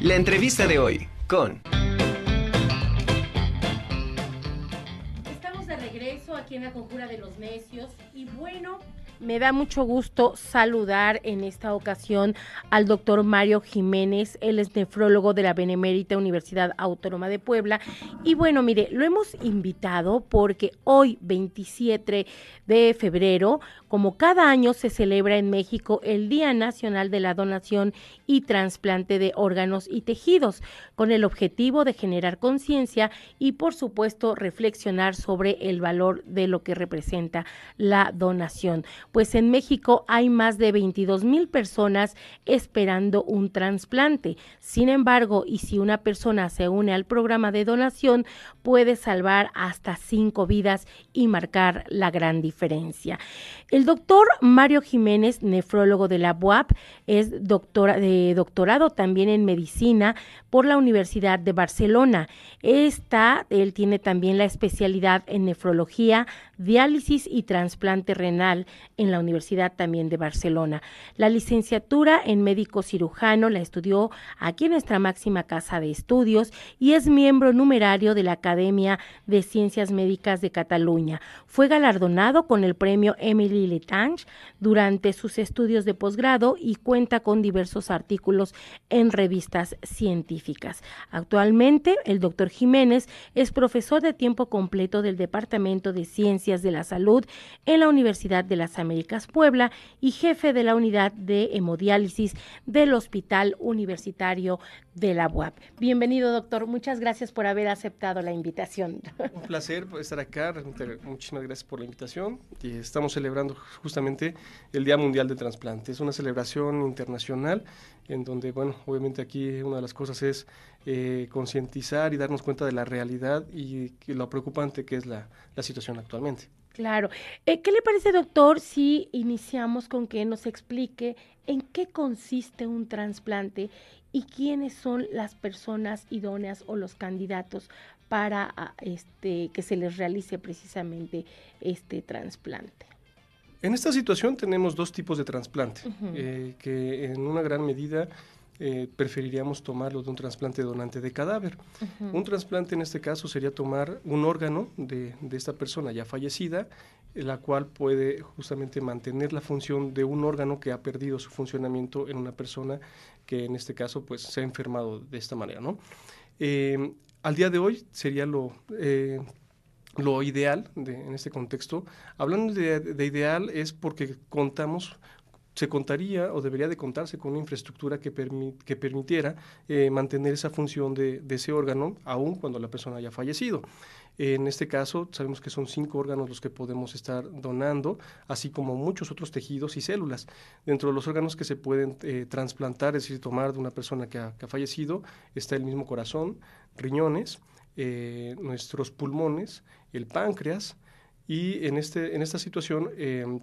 La entrevista de hoy con... Estamos de regreso aquí en la Conjura de los Necios y bueno, me da mucho gusto saludar en esta ocasión al doctor Mario Jiménez, él es nefrólogo de la Benemérita Universidad Autónoma de Puebla. Y bueno, mire, lo hemos invitado porque hoy, 27 de febrero, como cada año se celebra en México el Día Nacional de la Donación y Trasplante de Órganos y Tejidos, con el objetivo de generar conciencia y por supuesto reflexionar sobre el valor de lo que representa la donación pues en México hay más de 22 mil personas esperando un trasplante. Sin embargo, y si una persona se une al programa de donación, puede salvar hasta cinco vidas y marcar la gran diferencia. Doctor Mario Jiménez, nefrólogo de la UAP, es doctora, de doctorado también en medicina por la Universidad de Barcelona. Esta, él tiene también la especialidad en nefrología, diálisis y trasplante renal en la Universidad también de Barcelona. La licenciatura en médico cirujano la estudió aquí en nuestra máxima casa de estudios y es miembro numerario de la Academia de Ciencias Médicas de Cataluña. Fue galardonado con el premio Emily Durante sus estudios de posgrado y cuenta con diversos artículos en revistas científicas. Actualmente, el doctor Jiménez es profesor de tiempo completo del Departamento de Ciencias de la Salud en la Universidad de las Américas Puebla y jefe de la unidad de hemodiálisis del Hospital Universitario de la UAP. Bienvenido, doctor. Muchas gracias por haber aceptado la invitación. Un placer estar acá. Muchísimas gracias por la invitación. Estamos celebrando justamente el Día Mundial de Trasplante. Es una celebración internacional en donde, bueno, obviamente aquí una de las cosas es eh, concientizar y darnos cuenta de la realidad y, lo preocupante que es la, la situación actualmente. Claro. Eh, ¿Qué le parece, doctor, si iniciamos con que nos explique en qué consiste un trasplante y quiénes son las personas idóneas o los candidatos para ah, este, que se les realice precisamente este trasplante? En esta situación tenemos dos tipos de trasplante, eh, que en una gran medida eh, preferiríamos tomarlo de un trasplante donante de cadáver. Un trasplante en este caso sería tomar un órgano de, de, esta persona ya fallecida, la cual puede justamente mantener la función de un órgano que ha perdido su funcionamiento en una persona que en este caso pues se ha enfermado de esta manera, ¿no? Eh, al día de hoy sería lo, eh, lo ideal en este contexto. Hablando de, ideal es porque contamos se contaría o debería de contarse con una infraestructura que, permitiera eh, mantener esa función de, ese órgano aun cuando la persona haya fallecido. En este caso, sabemos que son cinco órganos los que podemos estar donando, así como muchos otros tejidos y células. Dentro de los órganos que se pueden eh, trasplantar, es decir, tomar de una persona que ha fallecido, está el mismo corazón, riñones, eh, nuestros pulmones, el páncreas, y en, este, en esta situación em,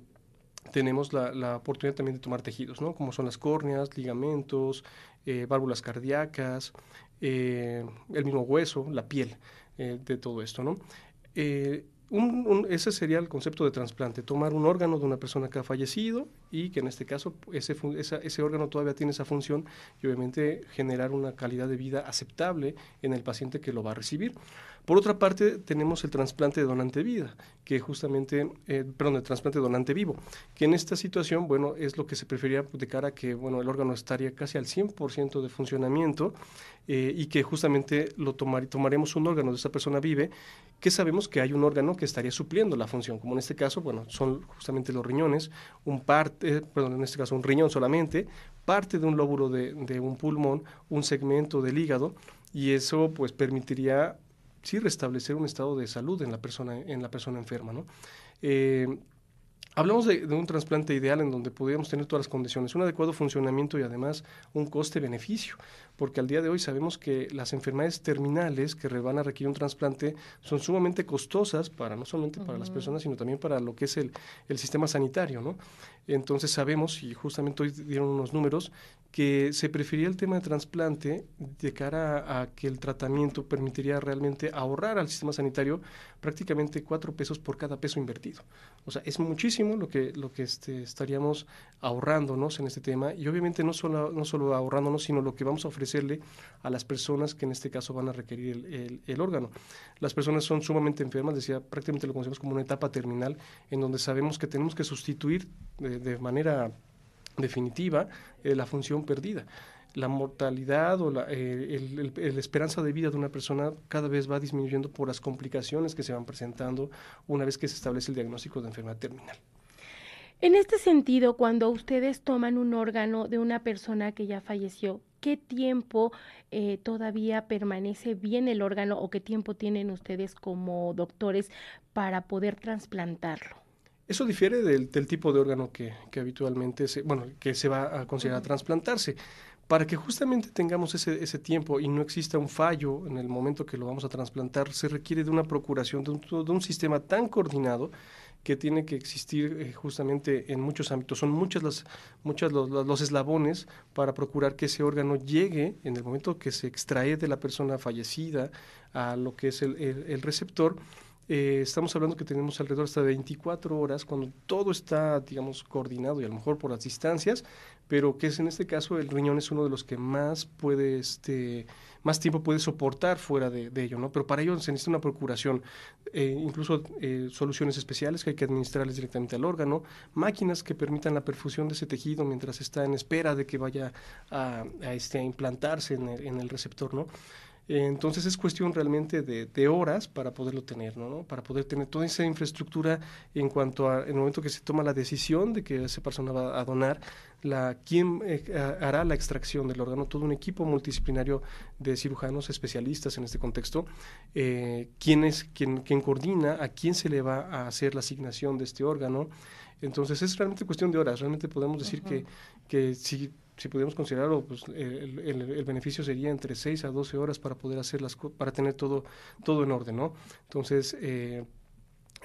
tenemos la, oportunidad también de tomar tejidos, ¿no? como son las córneas, ligamentos, eh, válvulas cardíacas, eh, el mismo hueso, la piel eh, de todo esto. ¿no? ese sería el concepto de trasplante, tomar un órgano de una persona que ha fallecido y que en este caso ese, órgano todavía tiene esa función y obviamente generar una calidad de vida aceptable en el paciente que lo va a recibir. Por otra parte, tenemos el trasplante de donante vida, que justamente, eh, perdón, el trasplante donante vivo, que en esta situación, bueno, es lo que se prefería de cara a que, bueno, el órgano estaría casi al 100% de funcionamiento eh, y que justamente lo tomar, tomaremos un órgano de esa persona vive, que sabemos que hay un órgano que estaría supliendo la función, como en este caso, bueno, son justamente los riñones, un parte, perdón, en este caso un riñón solamente, parte de un lóbulo de, de un pulmón, un segmento del hígado, y eso pues permitiría sí restablecer un estado de salud en la persona, en la persona enferma. ¿no? Eh, Hablamos de, un trasplante ideal en donde podríamos tener todas las condiciones, un adecuado funcionamiento y además un coste-beneficio, porque al día de hoy sabemos que las enfermedades terminales que van a requerir un trasplante son sumamente costosas para no solamente para las personas, sino también para lo que es el, el sistema sanitario, ¿no? Entonces sabemos, y justamente hoy dieron unos números, que se prefería el tema de trasplante de cara a, que el tratamiento permitiría realmente ahorrar al sistema sanitario prácticamente cuatro pesos por cada peso invertido. O sea, es muchísimo lo que, lo que este, estaríamos ahorrándonos en este tema y obviamente no solo, no solo ahorrándonos, sino lo que vamos a ofrecer ofrecerle a las personas que en este caso van a requerir el, órgano. Las personas son sumamente enfermas, decía, prácticamente lo conocemos como una etapa terminal en donde sabemos que tenemos que sustituir de, manera definitiva eh, la función perdida la mortalidad o la, eh, esperanza de vida de una persona cada vez va disminuyendo por las complicaciones que se van presentando una vez que se establece el diagnóstico de enfermedad terminal. En este sentido, cuando ustedes toman un órgano de una persona que ya falleció, ¿qué tiempo eh, todavía permanece bien el órgano o qué tiempo tienen ustedes como doctores para poder trasplantarlo? Eso difiere del, tipo de órgano que, habitualmente se, bueno, que se va a considerar trasplantarse para que justamente tengamos ese, ese, tiempo y no exista un fallo en el momento que lo vamos a trasplantar, se requiere de una procuración, de un, de un sistema tan coordinado que tiene que existir eh, justamente en muchos ámbitos. Son muchas las, muchas los, los, eslabones para procurar que ese órgano llegue en el momento que se extrae de la persona fallecida a lo que es el, el receptor eh, estamos hablando que tenemos alrededor hasta 24 horas cuando todo está, digamos, coordinado y a lo mejor por las distancias, pero que es en este caso el riñón es uno de los que más puede, este, más tiempo puede soportar fuera de, ello, ¿no? Pero para ello se necesita una procuración, eh, incluso eh, soluciones especiales que hay que administrarles directamente al órgano, máquinas que permitan la perfusión de ese tejido mientras está en espera de que vaya a, este, a implantarse en el, en el receptor, ¿no? Entonces es cuestión realmente de, horas para poderlo tener, ¿no? Para poder tener toda esa infraestructura en cuanto a, en el momento que se toma la decisión de que esa persona va a donar, la, quién eh, hará la extracción del órgano, todo un equipo multidisciplinario de cirujanos especialistas en este contexto, eh, quién es quien, quien coordina, a quién se le va a hacer la asignación de este órgano. Entonces es realmente cuestión de horas, realmente podemos decir que, que si si pudiéramos considerarlo, pues el, el, beneficio sería entre 6 a 12 horas para poder hacer las para tener todo, todo en orden, ¿no? Entonces, eh,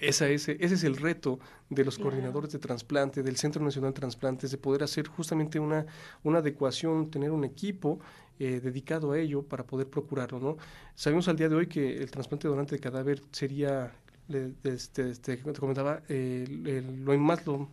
esa ese, ese es el reto de los coordinadores de trasplante, del Centro Nacional de Transplantes, de poder hacer justamente una, una adecuación, tener un equipo eh, dedicado a ello para poder procurarlo, ¿no? Sabemos al día de hoy que el trasplante donante de cadáver sería, este, este, te comentaba, lo más lo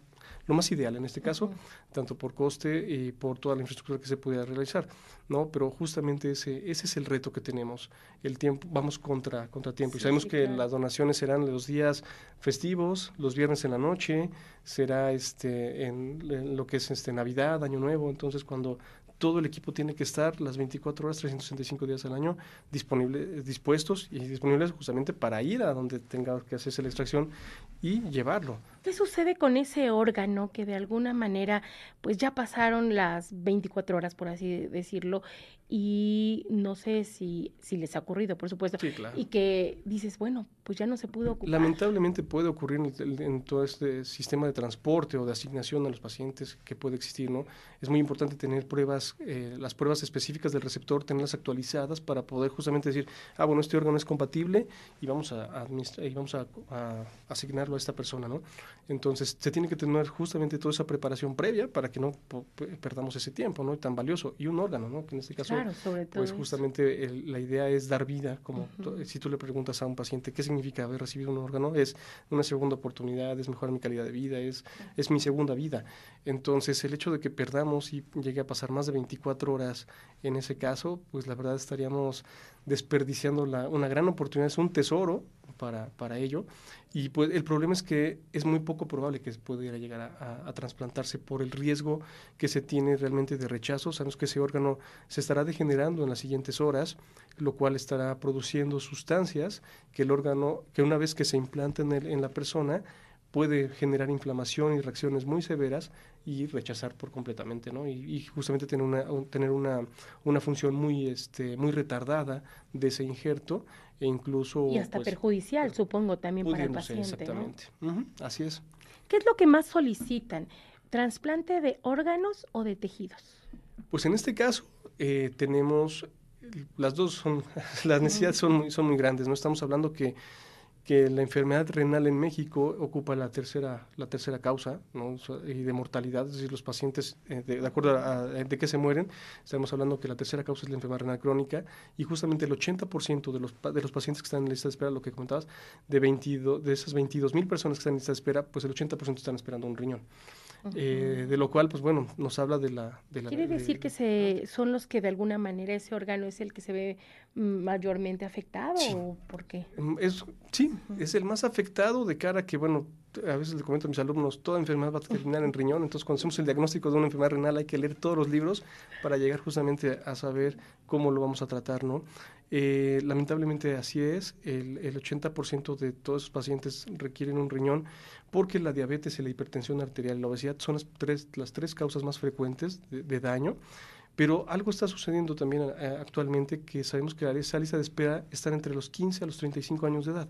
lo más ideal en este caso, tanto por coste y por toda la infraestructura que se pudiera realizar, ¿no? Pero justamente ese, ese es el reto que tenemos, el tiempo, vamos contra, contra tiempo, y sabemos que las donaciones serán los días festivos, los viernes en la noche, será este en, en, lo que es este Navidad, Año Nuevo, entonces cuando todo el equipo tiene que estar las 24 horas, 365 días al año disponible, dispuestos y disponibles justamente para ir a donde tenga que hacerse la extracción y llevarlo. ¿Qué sucede con ese órgano que de alguna manera pues ya pasaron las 24 horas, por así decirlo, y no sé si, si les ha ocurrido, por supuesto, y que dices, bueno, pues ya no se pudo ocupar? Lamentablemente puede ocurrir en, todo este sistema de transporte o de asignación a los pacientes que puede existir, ¿no? Es muy importante tener pruebas, eh, las pruebas específicas del receptor, tenerlas actualizadas para poder justamente decir, ah, bueno, este órgano es compatible y vamos a, y vamos a, a asignarlo a esta persona, ¿no? Entonces, se tiene que tener justamente toda esa preparación previa para que no perdamos ese tiempo, ¿no? Tan valioso. Y un órgano, ¿no? Que en este caso, pues justamente la idea es dar vida, como si tú le preguntas a un paciente qué significa haber recibido un órgano, es una segunda oportunidad, es mejorar mi calidad de vida, es, es mi segunda vida. Entonces, el hecho de que perdamos y llegue a pasar más de 24 horas en ese caso, pues la verdad estaríamos desperdiciando la, una gran oportunidad, es un tesoro para, para ello. Y pues el problema es que es muy poco probable que pudiera llegar a, a, trasplantarse por el riesgo que se tiene realmente de rechazo. Sabemos que ese órgano se estará degenerando en las siguientes horas, lo cual estará produciendo sustancias que el órgano, que una vez que se implanta en, en la persona, puede generar inflamación y reacciones muy severas y rechazar por completamente, ¿no? Y, justamente tener una, tener una, una función muy, este, muy retardada de ese injerto e incluso... Y hasta pues, perjudicial, supongo, también para el paciente. exactamente. así es. ¿Qué es lo que más solicitan? ¿Trasplante de órganos o de tejidos? Pues en este caso eh, tenemos, las dos son, las necesidades son muy, son muy grandes, ¿no? Estamos hablando que que la enfermedad renal en México ocupa la tercera, la tercera causa ¿no? y de mortalidad, es decir, los pacientes, eh, de, acuerdo a, de qué se mueren, estamos hablando que la tercera causa es la enfermedad renal crónica y justamente el 80% de los, de los pacientes que están en lista de espera, lo que comentabas, de, 22, de esas 22 mil personas que están en lista de espera, pues el 80% están esperando un riñón. Eh, de lo cual, pues bueno, nos habla de la... De la ¿Quiere decir que se, son los que de alguna manera ese órgano es el que se ve mayormente afectado o por qué? Mm, es, sí, es el más afectado de cara a que, bueno, a veces le comento a mis alumnos, toda enfermedad va a terminar en riñón, entonces cuando hacemos el diagnóstico de una enfermedad renal hay que leer todos los libros para llegar justamente a saber cómo lo vamos a tratar, ¿no? Eh, lamentablemente así es, el, el 80% de todos los pacientes requieren un riñón porque la diabetes y la hipertensión arterial y la obesidad son las tres, las tres causas más frecuentes de, daño. Pero algo está sucediendo también eh, actualmente que sabemos que esa lista de espera está entre los 15 a los 35 años de edad.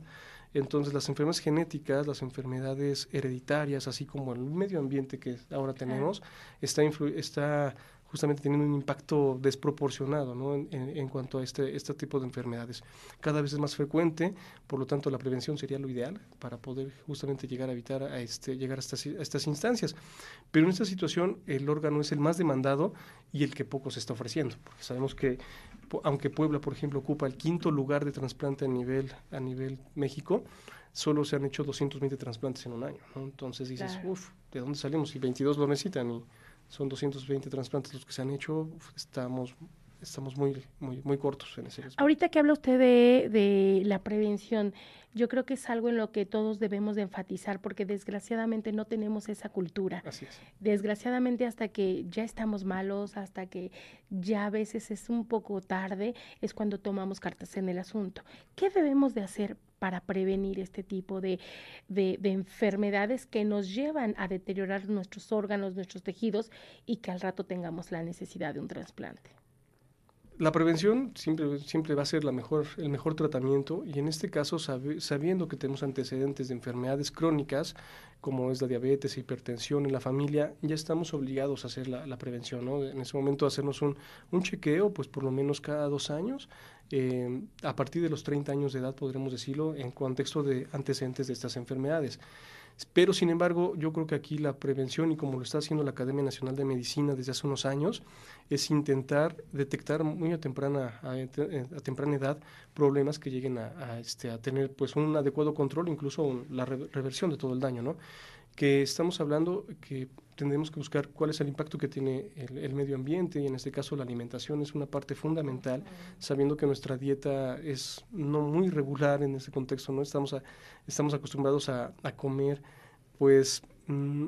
Entonces las enfermedades genéticas, las enfermedades hereditarias, así como el medio ambiente que ahora tenemos, está, está justamente teniendo un impacto desproporcionado ¿no? en, en, cuanto a este, este tipo de enfermedades. Cada vez es más frecuente, por lo tanto la prevención sería lo ideal para poder justamente llegar a evitar a este, llegar a estas, a estas instancias. Pero en esta situación el órgano es el más demandado y el que poco se está ofreciendo, porque sabemos que aunque Puebla, por ejemplo, ocupa el quinto lugar de trasplante a nivel, a nivel México, solo se han hecho 220 trasplantes en un año. ¿no? Entonces dices, uff, ¿de dónde salimos? Y 22 lo necesitan y son 220 trasplantes los que se han hecho, estamos estamos muy, muy, muy cortos en ese aspecto. Ahorita que habla usted de, de, la prevención, yo creo que es algo en lo que todos debemos de enfatizar porque desgraciadamente no tenemos esa cultura. Así es. Desgraciadamente hasta que ya estamos malos, hasta que ya a veces es un poco tarde, es cuando tomamos cartas en el asunto. ¿Qué debemos de hacer para prevenir este tipo de, de, enfermedades que nos llevan a deteriorar nuestros órganos, nuestros tejidos y que al rato tengamos la necesidad de un trasplante. La prevención siempre, siempre va a ser la mejor, el mejor tratamiento y en este caso sabiendo que tenemos antecedentes de enfermedades crónicas como es la diabetes, hipertensión en la familia, ya estamos obligados a hacer la, prevención. ¿no? En ese momento hacernos un, un, chequeo, pues por lo menos cada dos años, eh, a partir de los 30 años de edad podremos decirlo en contexto de antecedentes de estas enfermedades. Pero, sin embargo, yo creo que aquí la prevención, y como lo está haciendo la Academia Nacional de Medicina desde hace unos años, es intentar detectar muy a temprana, a, temprana edad problemas que lleguen a, este, a tener pues, un adecuado control, incluso la reversión de todo el daño. ¿no? Que estamos hablando que tendremos que buscar cuál es el impacto que tiene el, medio ambiente y en este caso la alimentación es una parte fundamental, sabiendo que nuestra dieta es no muy regular en ese contexto, no estamos, estamos acostumbrados a, comer pues mm,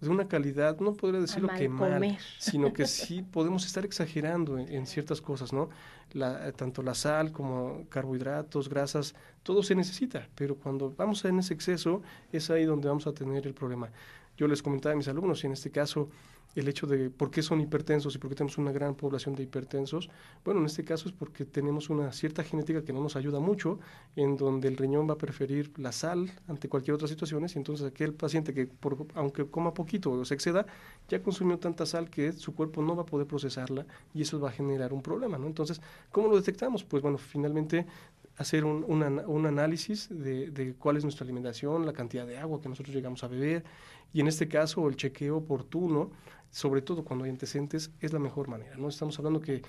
de una calidad, no podría decirlo que mal, sino que sí podemos estar exagerando en, ciertas cosas, ¿no? La, tanto la sal como carbohidratos, grasas, todo se necesita, pero cuando vamos en ese exceso es ahí donde vamos a tener el problema yo les comentaba a mis alumnos, y en este caso el hecho de por qué son hipertensos y por qué tenemos una gran población de hipertensos, bueno, en este caso es porque tenemos una cierta genética que no nos ayuda mucho, en donde el riñón va a preferir la sal ante cualquier otra situación, y entonces aquel paciente que, aunque coma poquito o se exceda, ya consumió tanta sal que su cuerpo no va a poder procesarla y eso va a generar un problema, ¿no? Entonces, ¿cómo lo detectamos? Pues bueno, finalmente hacer un, un análisis de, de, cuál es nuestra alimentación, la cantidad de agua que nosotros llegamos a beber y en este caso el chequeo oportuno, sobre todo cuando hay antecedentes, es la mejor manera. ¿no? Estamos hablando que,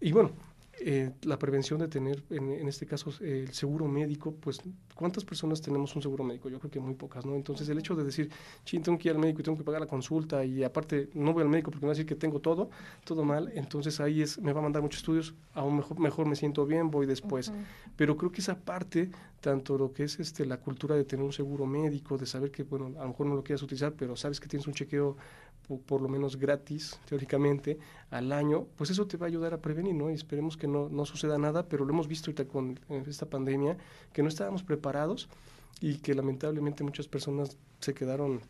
y bueno, eh, la prevención de tener, en, este caso, el seguro médico, pues, ¿cuántas personas tenemos un seguro médico? Yo creo que muy pocas, ¿no? Entonces, el hecho de decir, ching, tengo que ir al médico y tengo que pagar la consulta y aparte no voy al médico porque me va a decir que tengo todo, todo mal, entonces ahí es, me va a mandar muchos estudios, aún mejor, mejor me siento bien, voy después. Pero creo que esa parte, tanto lo que es este, la cultura de tener un seguro médico, de saber que, bueno, a lo mejor no lo quieras utilizar, pero sabes que tienes un chequeo por, lo menos gratis, teóricamente, al año, pues eso te va a ayudar a prevenir, ¿no? Y esperemos que no, no suceda nada, pero lo hemos visto ahorita con esta pandemia, que no estábamos preparados y que lamentablemente muchas personas se quedaron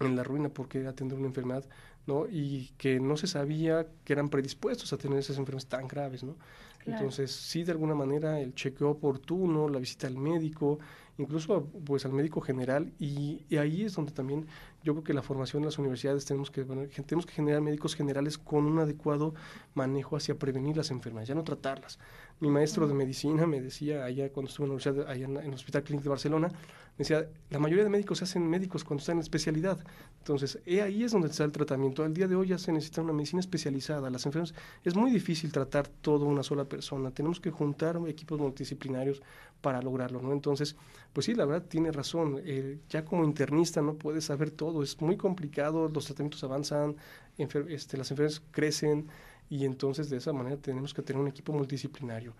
en la ruina porque atender una enfermedad, ¿no? Y que no se sabía que eran predispuestos a tener esas enfermedades tan graves, ¿no? Entonces, sí, de alguna manera, el chequeo oportuno, la visita al médico, incluso pues al médico general, y, y ahí es donde también yo creo que la formación en las universidades tenemos que, tenemos que generar médicos generales con un adecuado manejo hacia prevenir las enfermedades, ya no tratarlas. Mi maestro de medicina me decía allá cuando estuve en la universidad, allá en, el Hospital Clínico de Barcelona, me decía, la mayoría de médicos se hacen médicos cuando están en especialidad. Entonces, ahí es donde está el tratamiento. Al día de hoy ya se necesita una medicina especializada. Las enfermedades, es muy difícil tratar todo una sola persona. Tenemos que juntar equipos multidisciplinarios para lograrlo, ¿no? Entonces, pues sí, la verdad tiene razón. Eh, ya como internista no puedes saber todo es muy complicado, los tratamientos avanzan, este, las enfermedades crecen y entonces de esa manera tenemos que tener un equipo multidisciplinario.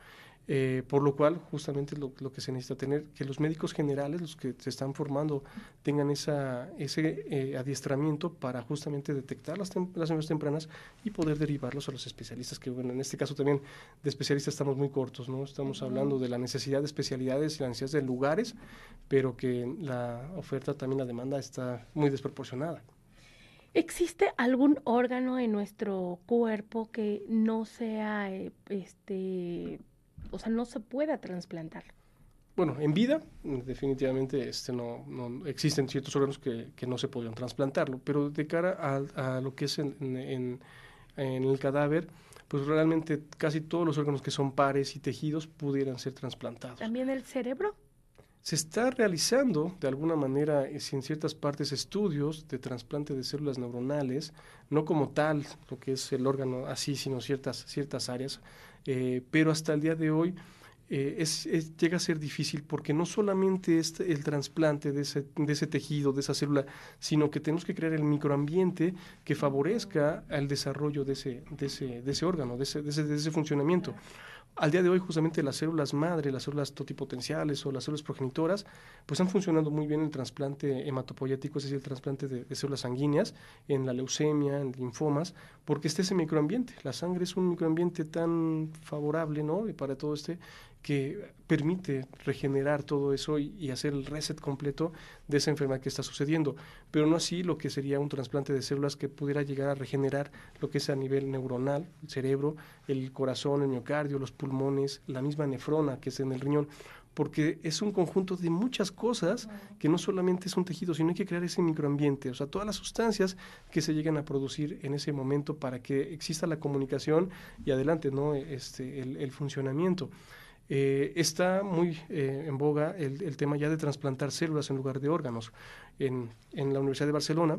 Eh, por lo cual, justamente lo, que se necesita tener, que los médicos generales, los que se están formando, tengan esa, ese eh, adiestramiento para justamente detectar las, las enfermedades tempranas y poder derivarlos a los especialistas, que bueno, en este caso también de especialistas estamos muy cortos, ¿no? Estamos hablando de la necesidad de especialidades y la necesidad de lugares, pero que la oferta, también la demanda está muy desproporcionada. ¿Existe algún órgano en nuestro cuerpo que no sea eh, este o sea, no se pueda trasplantar. Bueno, en vida definitivamente este, no, no existen ciertos órganos que, que, no se podrían trasplantarlo, pero de cara a, a lo que es en, en, en, el cadáver, pues realmente casi todos los órganos que son pares y tejidos pudieran ser trasplantados. ¿También el cerebro? Se está realizando de alguna manera en ciertas partes estudios de trasplante de células neuronales, no como tal lo que es el órgano así, sino ciertas, ciertas áreas eh, pero hasta el día de hoy eh, llega a ser difícil porque no solamente es el trasplante de ese, tejido, de esa célula, sino que tenemos que crear el microambiente que favorezca el desarrollo de ese, de ese, de ese órgano, de ese, de ese funcionamiento. Al día de hoy, justamente las células madre, las células totipotenciales o las células progenitoras, pues han funcionado muy bien en el trasplante hematopoyético, es decir, el trasplante de, células sanguíneas, en la leucemia, en linfomas, porque este es microambiente. La sangre es un microambiente tan favorable, ¿no? Para todo este, que permite regenerar todo eso y, hacer el reset completo de esa enfermedad que está sucediendo, pero no así lo que sería un trasplante de células que pudiera llegar a regenerar lo que es a nivel neuronal, el cerebro, el corazón, el miocardio, los pulmones, la misma nefrona que es en el riñón, porque es un conjunto de muchas cosas que no solamente es un tejido, sino hay que crear ese microambiente, o sea, todas las sustancias que se llegan a producir en ese momento para que exista la comunicación y adelante, ¿no? Este, el, el funcionamiento. Eh, está muy eh, en boga el, tema ya de trasplantar células en lugar de órganos. En, la Universidad de Barcelona,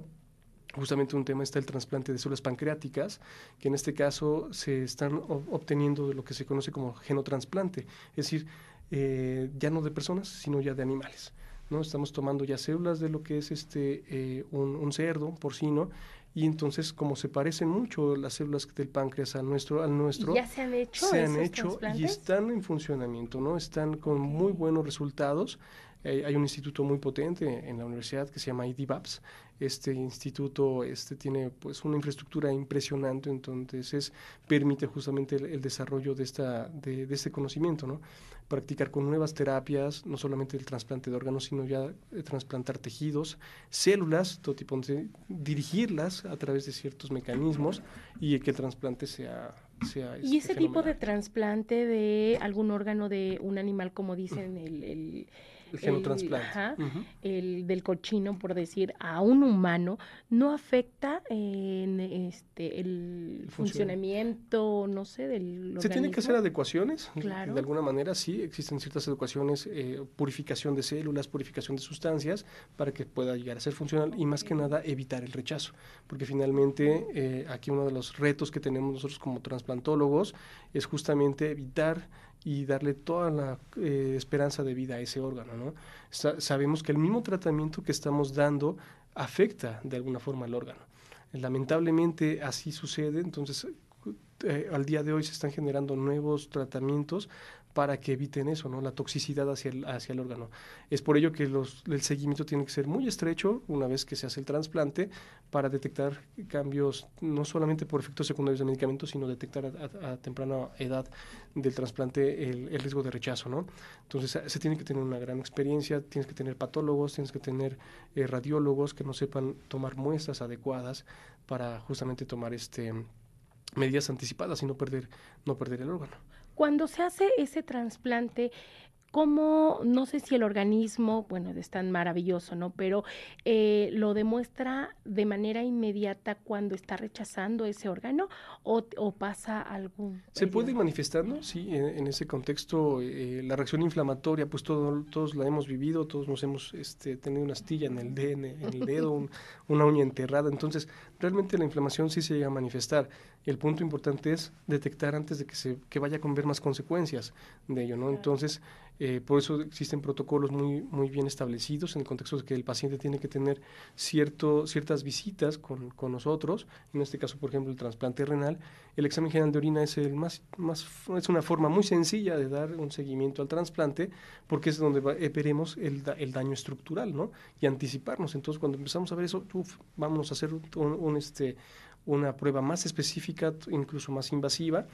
justamente un tema está el trasplante de células pancreáticas, que en este caso se están obteniendo de lo que se conoce como genotransplante, es decir, eh, ya no de personas, sino ya de animales. ¿no? Estamos tomando ya células de lo que es este, un, un cerdo, porcino, y entonces como se parecen mucho las células del páncreas al nuestro al nuestro ya se han hecho se han hecho y están en funcionamiento no están con muy buenos resultados eh, hay un instituto muy potente en la universidad que se llama IDVAPS este instituto este tiene pues una infraestructura impresionante entonces es, permite justamente el, desarrollo de esta de, de este conocimiento no practicar con nuevas terapias, no solamente el trasplante de órganos, sino ya eh, trasplantar tejidos, células, todo tipo, de, dirigirlas a través de ciertos mecanismos y que el trasplante sea... sea ¿Y ese tipo de trasplante de algún órgano de un animal, como dicen, el el genotransplante. El, del cochino, por decir, a un humano, no afecta en este el funcionamiento, no sé, del Se tienen que hacer adecuaciones, claro. de alguna manera sí, existen ciertas adecuaciones, eh, purificación de células, purificación de sustancias, para que pueda llegar a ser funcional y más que nada evitar el rechazo, porque finalmente eh, aquí uno de los retos que tenemos nosotros como transplantólogos es justamente evitar y darle toda la eh, esperanza de vida a ese órgano. ¿no? sabemos que el mismo tratamiento que estamos dando afecta de alguna forma al órgano. Lamentablemente así sucede, entonces eh, al día de hoy se están generando nuevos tratamientos para que eviten eso, ¿no? La toxicidad hacia el, hacia el órgano. Es por ello que los, el seguimiento tiene que ser muy estrecho una vez que se hace el trasplante para detectar cambios, no solamente por efectos secundarios de medicamentos, sino detectar a, temprana edad del trasplante el, riesgo de rechazo, ¿no? Entonces se tiene que tener una gran experiencia, tienes que tener patólogos, tienes que tener eh, radiólogos que no sepan tomar muestras adecuadas para justamente tomar este medidas anticipadas y no perder, no perder el órgano. Cuando se hace ese trasplante, ¿cómo, no sé si el organismo, bueno, es tan maravilloso, ¿no? Pero eh, lo demuestra de manera inmediata cuando está rechazando ese órgano o, pasa algún... Se puede ir manifestando, sí, en, ese contexto, eh, la reacción inflamatoria, pues todo, todos la hemos vivido, todos nos hemos este, tenido una astilla en el, en el dedo, una uña enterrada, entonces realmente la inflamación sí se llega a manifestar. El punto importante es detectar antes de que se que vaya a ver más consecuencias de ello, ¿no? Entonces, eh, por eso existen protocolos muy, muy bien establecidos en el contexto de que el paciente tiene que tener cierto, ciertas visitas con, con nosotros, en este caso, por ejemplo, el trasplante renal. El examen general de orina es, el más, más, es una forma muy sencilla de dar un seguimiento al trasplante, porque es donde eh, veremos el, el, daño estructural, ¿no? Y anticiparnos. Entonces, cuando empezamos a ver eso, uf, vamos a hacer este, una prueba más específica, incluso más invasiva,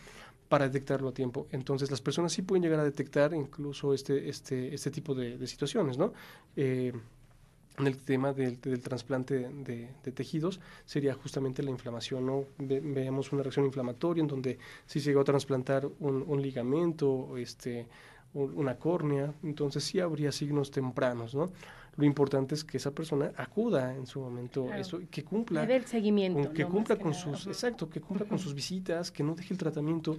para detectarlo a tiempo. Entonces las personas sí pueden llegar a detectar incluso este, este, este tipo de, situaciones, ¿no? Eh, en el tema del, del trasplante de, tejidos sería justamente la inflamación, ¿no? veamos una reacción inflamatoria en donde si se llegó a trasplantar un, un ligamento, este, una córnea, entonces sí habría signos tempranos, ¿no? Lo importante es que esa persona acuda en su momento, eso, que cumpla, el seguimiento, que cumpla con sus, exacto, que cumpla con sus visitas, que no deje el tratamiento.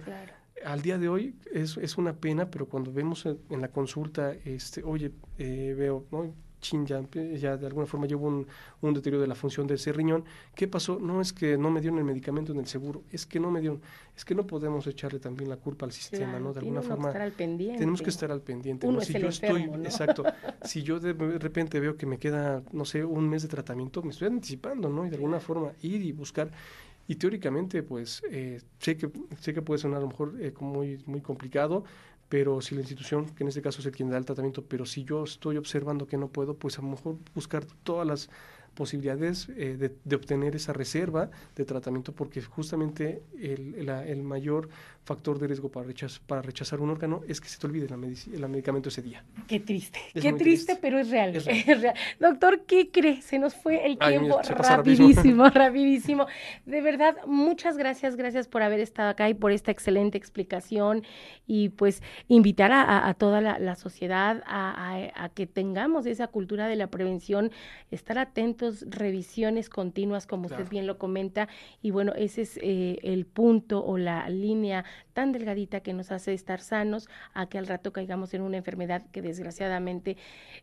Al día de hoy es, es una pena, pero cuando vemos en, la consulta, este, oye, eh, veo, ¿no? Ya, de alguna forma llevo un, un, deterioro de la función de ese riñón. ¿Qué pasó? No es que no me dieron el medicamento en el seguro, es que no me dieron, es que no podemos echarle también la culpa al sistema, ¿no? De alguna forma. Tenemos que estar al pendiente. Uno si yo estoy, exacto, si yo de repente veo que me queda, no sé, un mes de tratamiento, me estoy anticipando, ¿no? Y de alguna forma ir y buscar y teóricamente pues eh, sé que sé que puede sonar a lo mejor eh, muy muy complicado pero si la institución, que en este caso es el quien da el tratamiento, pero si yo estoy observando que no puedo, pues a lo mejor buscar todas las posibilidades eh, de, de, obtener esa reserva de tratamiento porque justamente el, el mayor factor de riesgo para, rechazar, para rechazar un órgano es que se te olvide el medicamento ese día. Qué triste, qué triste, pero es real, es real. Doctor, ¿qué cree? Se nos fue el tiempo rapidísimo, rapidísimo. De verdad, muchas gracias, gracias por haber estado acá y por esta excelente explicación y pues invitar a, a toda la, la sociedad a, a, que tengamos esa cultura de la prevención, estar atentos, revisiones continuas, como usted bien lo comenta, y bueno, ese es eh, el punto o la línea tan delgadita que nos hace estar sanos a que al rato caigamos en una enfermedad que desgraciadamente,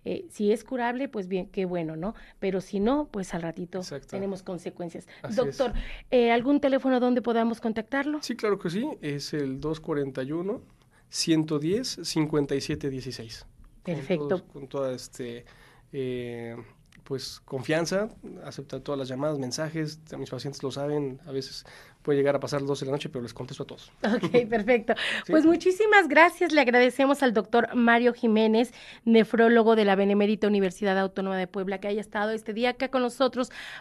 eh, si es curable, pues bien, qué bueno, ¿no? Pero si no, pues al ratito tenemos consecuencias. Doctor, eh, ¿algún teléfono donde podamos contactarlo? Sí, claro que sí, es el 241 110 5716. Perfecto. Con, toda este... Eh, pues confianza, aceptar todas las llamadas, mensajes, mis pacientes lo saben, a veces puede llegar a pasar las 12 de la noche, pero les contesto a todos. Ok, perfecto. Pues muchísimas gracias. Le agradecemos al doctor Mario Jiménez, nefrólogo de la Benemérita Universidad Autónoma de Puebla, que haya estado este día acá con nosotros